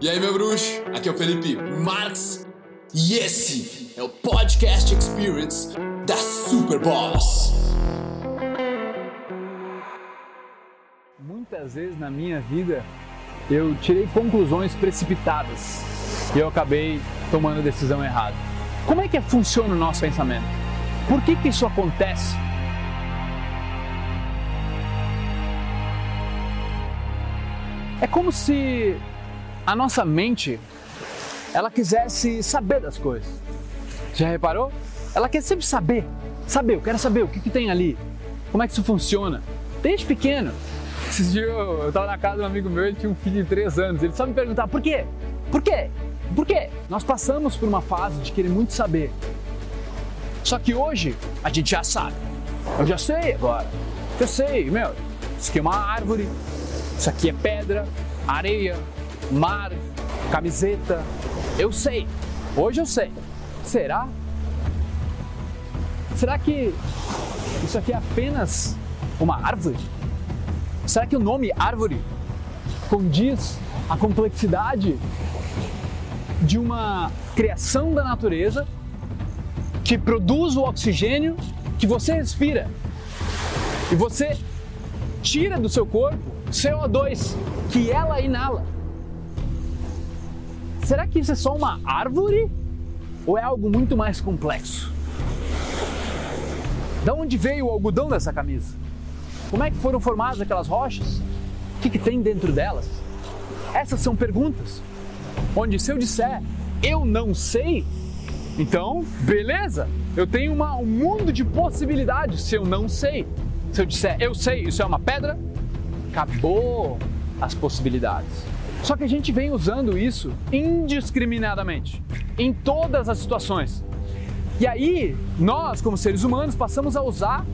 E aí, meu bruxo? Aqui é o Felipe Marx e esse é o Podcast Experience da Super Boss. Muitas vezes na minha vida eu tirei conclusões precipitadas e eu acabei tomando a decisão errada. Como é que funciona o nosso pensamento? Por que, que isso acontece? É como se a nossa mente ela quisesse saber das coisas. Já reparou? Ela quer sempre saber. Saber, eu quero saber o que, que tem ali, como é que isso funciona. Desde pequeno. Esses dias eu estava na casa de um amigo meu, ele tinha um filho de 3 anos. Ele só me perguntava por quê? Por quê? Por quê? Nós passamos por uma fase de querer muito saber. Só que hoje a gente já sabe. Eu já sei agora. Já sei, meu. Isso aqui é uma árvore, isso aqui é pedra, areia, mar, camiseta. Eu sei. Hoje eu sei. Será? Será que isso aqui é apenas uma árvore? Será que o nome árvore condiz a complexidade de uma criação da natureza que produz o oxigênio que você respira e você tira do seu corpo CO2 que ela inala? Será que isso é só uma árvore ou é algo muito mais complexo? Da onde veio o algodão dessa camisa? Como é que foram formadas aquelas rochas? O que, que tem dentro delas? Essas são perguntas. Onde se eu disser eu não sei, então beleza, eu tenho uma, um mundo de possibilidades se eu não sei. Se eu disser eu sei, isso é uma pedra, acabou as possibilidades. Só que a gente vem usando isso indiscriminadamente, em todas as situações. E aí, nós, como seres humanos, passamos a usar.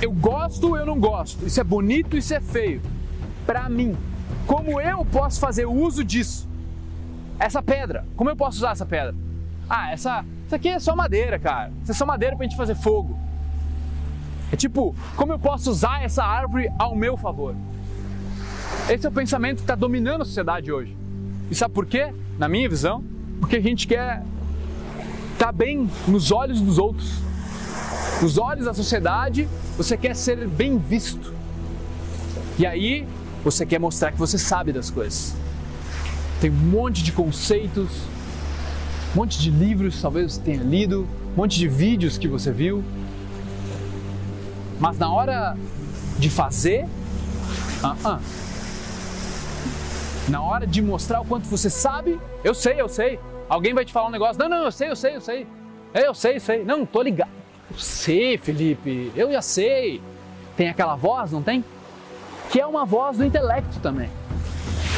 Eu gosto, eu não gosto. Isso é bonito, isso é feio. Para mim, como eu posso fazer uso disso? Essa pedra, como eu posso usar essa pedra? Ah, essa, isso aqui é só madeira, cara. Isso é só madeira pra gente fazer fogo. É tipo, como eu posso usar essa árvore ao meu favor? Esse é o pensamento que está dominando a sociedade hoje. E sabe por quê? Na minha visão, porque a gente quer estar tá bem nos olhos dos outros. Nos olhos da sociedade, você quer ser bem visto. E aí, você quer mostrar que você sabe das coisas. Tem um monte de conceitos, um monte de livros, talvez você tenha lido, um monte de vídeos que você viu. Mas na hora de fazer, uh -uh na hora de mostrar o quanto você sabe, eu sei, eu sei. Alguém vai te falar um negócio, não, não, eu sei, eu sei, eu sei. É, eu sei, eu sei. Não, tô ligado. Eu sei, Felipe, eu já sei. Tem aquela voz, não tem? Que é uma voz do intelecto também.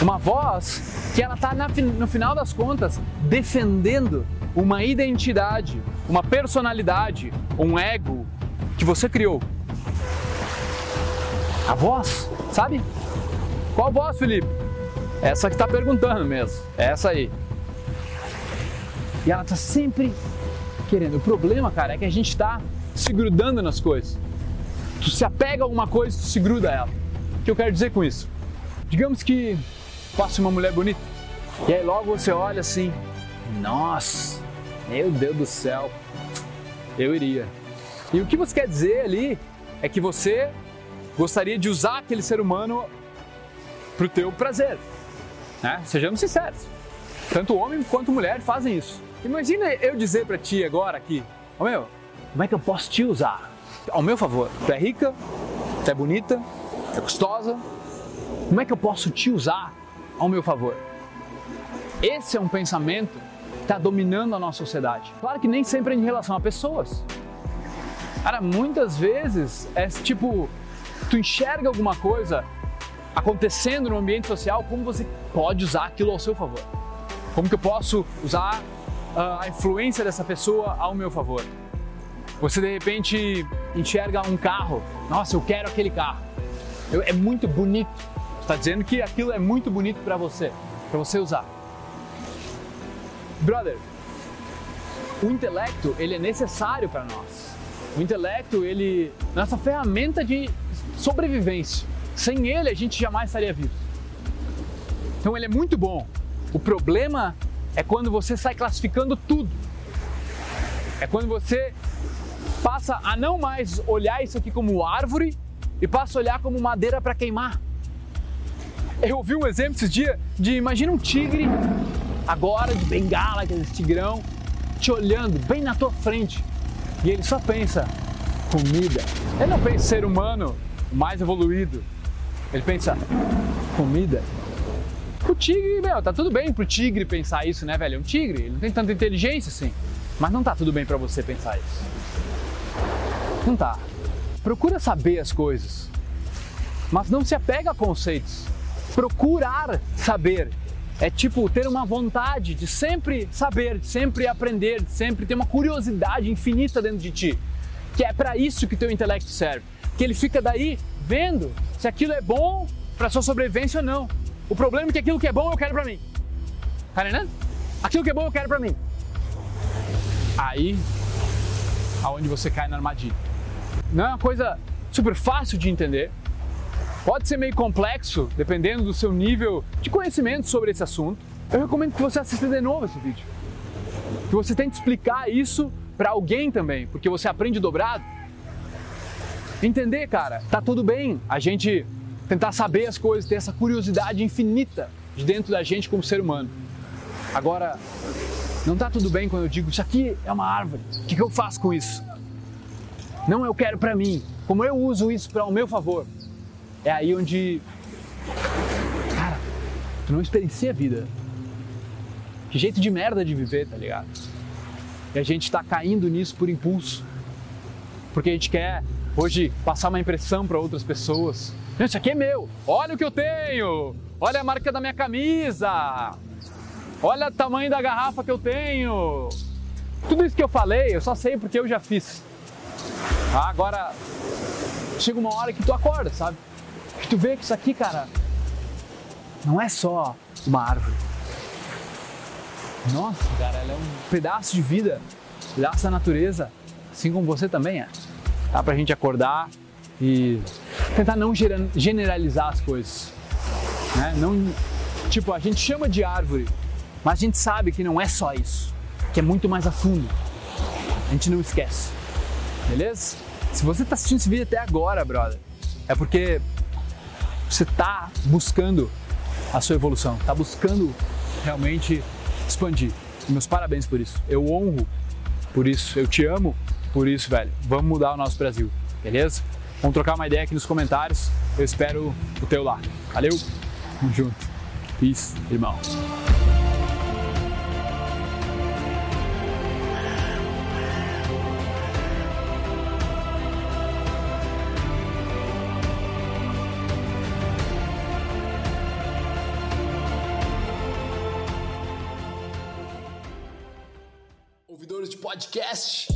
Uma voz que ela está no final das contas defendendo uma identidade, uma personalidade, um ego que você criou. A voz, sabe? Qual voz, Felipe? Essa que está perguntando mesmo, é essa aí. E ela está sempre querendo. O problema, cara, é que a gente está se grudando nas coisas. Tu se apega a alguma coisa, tu se gruda a ela. O que eu quero dizer com isso? Digamos que passe uma mulher bonita e aí logo você olha assim, nossa, meu Deus do céu, eu iria. E o que você quer dizer ali é que você gostaria de usar aquele ser humano para o teu prazer. Né? Sejamos sinceros. Tanto homem quanto mulher fazem isso. Imagina eu dizer para ti agora aqui, oh, meu, como é que eu posso te usar? Ao meu favor. Tu é rica, tu é bonita, tu é gostosa. Como é que eu posso te usar ao meu favor? Esse é um pensamento que está dominando a nossa sociedade. Claro que nem sempre é em relação a pessoas. Cara, muitas vezes é tipo, tu enxerga alguma coisa acontecendo no ambiente social, como você pode usar aquilo ao seu favor? Como que eu posso usar uh, a influência dessa pessoa ao meu favor? Você de repente enxerga um carro, nossa, eu quero aquele carro. Eu, é muito bonito. Está dizendo que aquilo é muito bonito para você, para você usar. Brother, o intelecto ele é necessário para nós. O intelecto ele nossa ferramenta de sobrevivência. Sem ele, a gente jamais estaria vivo. Então ele é muito bom. O problema é quando você sai classificando tudo. É quando você passa a não mais olhar isso aqui como árvore e passa a olhar como madeira para queimar. Eu ouvi um exemplo esses dias de imagina um tigre agora de bengala, aquele tigrão, te olhando bem na tua frente. E ele só pensa comida. Ele não pensa ser humano mais evoluído. Ele pensa comida. O tigre, meu, tá tudo bem pro tigre pensar isso, né, velho? É um tigre, ele não tem tanta inteligência assim. Mas não tá tudo bem para você pensar isso. Não tá. Procura saber as coisas. Mas não se apega a conceitos. Procurar saber é tipo ter uma vontade de sempre saber, de sempre aprender, de sempre ter uma curiosidade infinita dentro de ti. Que é para isso que teu intelecto serve. Que ele fica daí vendo se aquilo é bom para sua sobrevivência ou não. O problema é que aquilo que é bom eu quero para mim. Tá entendendo? Aquilo que é bom eu quero para mim. Aí, aonde você cai na armadilha. Não é uma coisa super fácil de entender. Pode ser meio complexo, dependendo do seu nível de conhecimento sobre esse assunto. Eu recomendo que você assista de novo esse vídeo. Que você tente explicar isso para alguém também, porque você aprende dobrado. Entender, cara, tá tudo bem a gente tentar saber as coisas, ter essa curiosidade infinita de dentro da gente como ser humano. Agora, não tá tudo bem quando eu digo isso aqui é uma árvore. O que, que eu faço com isso? Não eu quero para mim. Como eu uso isso para o meu favor? É aí onde, cara, tu não experiencia a vida. Que jeito de merda de viver, tá ligado? E a gente tá caindo nisso por impulso. Porque a gente quer hoje passar uma impressão para outras pessoas. Isso aqui é meu. Olha o que eu tenho. Olha a marca da minha camisa. Olha o tamanho da garrafa que eu tenho. Tudo isso que eu falei, eu só sei porque eu já fiz. Ah, agora, chega uma hora que tu acorda, sabe? Que tu vê que isso aqui, cara, não é só uma árvore. Nossa, cara, ela é um pedaço de vida, um pedaço da natureza, assim como você também é. Dá pra gente acordar e tentar não generalizar as coisas. Né? Não, tipo, a gente chama de árvore, mas a gente sabe que não é só isso, que é muito mais a fundo. A gente não esquece. Beleza? Se você está assistindo esse vídeo até agora, brother, é porque você está buscando a sua evolução, está buscando realmente expandir. Meus parabéns por isso. Eu honro por isso. Eu te amo por isso, velho. Vamos mudar o nosso Brasil, beleza? Vamos trocar uma ideia aqui nos comentários. Eu espero o teu lá. Valeu? Tamo junto. Peace, irmão. ouvidores de podcast.